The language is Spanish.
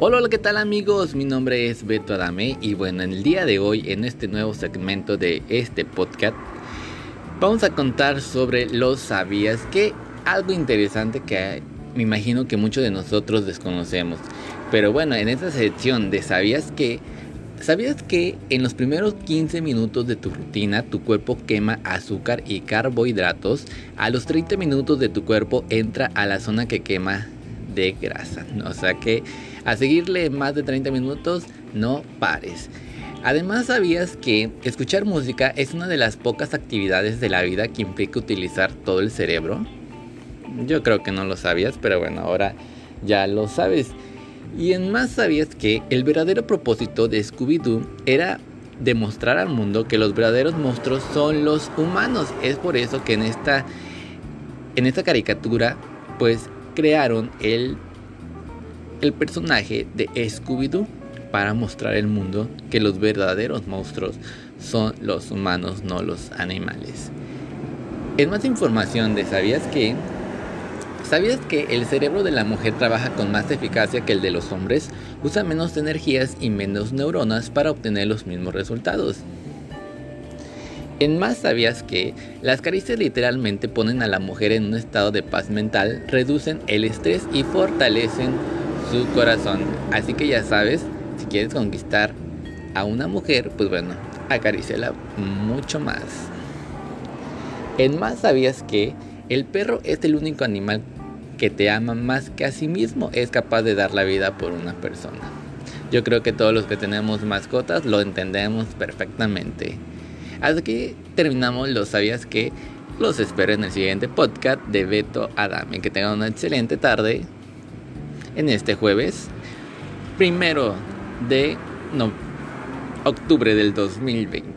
Hola, hola, ¿qué tal amigos? Mi nombre es Beto Adame y bueno, en el día de hoy, en este nuevo segmento de este podcast, vamos a contar sobre los sabías que algo interesante que me imagino que muchos de nosotros desconocemos. Pero bueno, en esta sección de sabías que, ¿sabías que en los primeros 15 minutos de tu rutina tu cuerpo quema azúcar y carbohidratos? A los 30 minutos de tu cuerpo entra a la zona que quema de grasa. O sea que a seguirle más de 30 minutos no pares. Además, ¿sabías que escuchar música es una de las pocas actividades de la vida que implica utilizar todo el cerebro? Yo creo que no lo sabías, pero bueno, ahora ya lo sabes. Y en más sabías que el verdadero propósito de Scooby-Doo era demostrar al mundo que los verdaderos monstruos son los humanos. Es por eso que en esta, en esta caricatura, pues crearon el, el personaje de Scooby-Doo para mostrar al mundo que los verdaderos monstruos son los humanos, no los animales. En más información ¿Sabías que? ¿Sabías que el cerebro de la mujer trabaja con más eficacia que el de los hombres? Usa menos energías y menos neuronas para obtener los mismos resultados. En más sabías que las caricias literalmente ponen a la mujer en un estado de paz mental, reducen el estrés y fortalecen su corazón. Así que ya sabes, si quieres conquistar a una mujer, pues bueno, acaríciala mucho más. En más sabías que el perro es el único animal que te ama más que a sí mismo, es capaz de dar la vida por una persona. Yo creo que todos los que tenemos mascotas lo entendemos perfectamente. Así que terminamos los sabías que los espero en el siguiente podcast de Beto Adame. Que tengan una excelente tarde en este jueves, primero de octubre del 2020.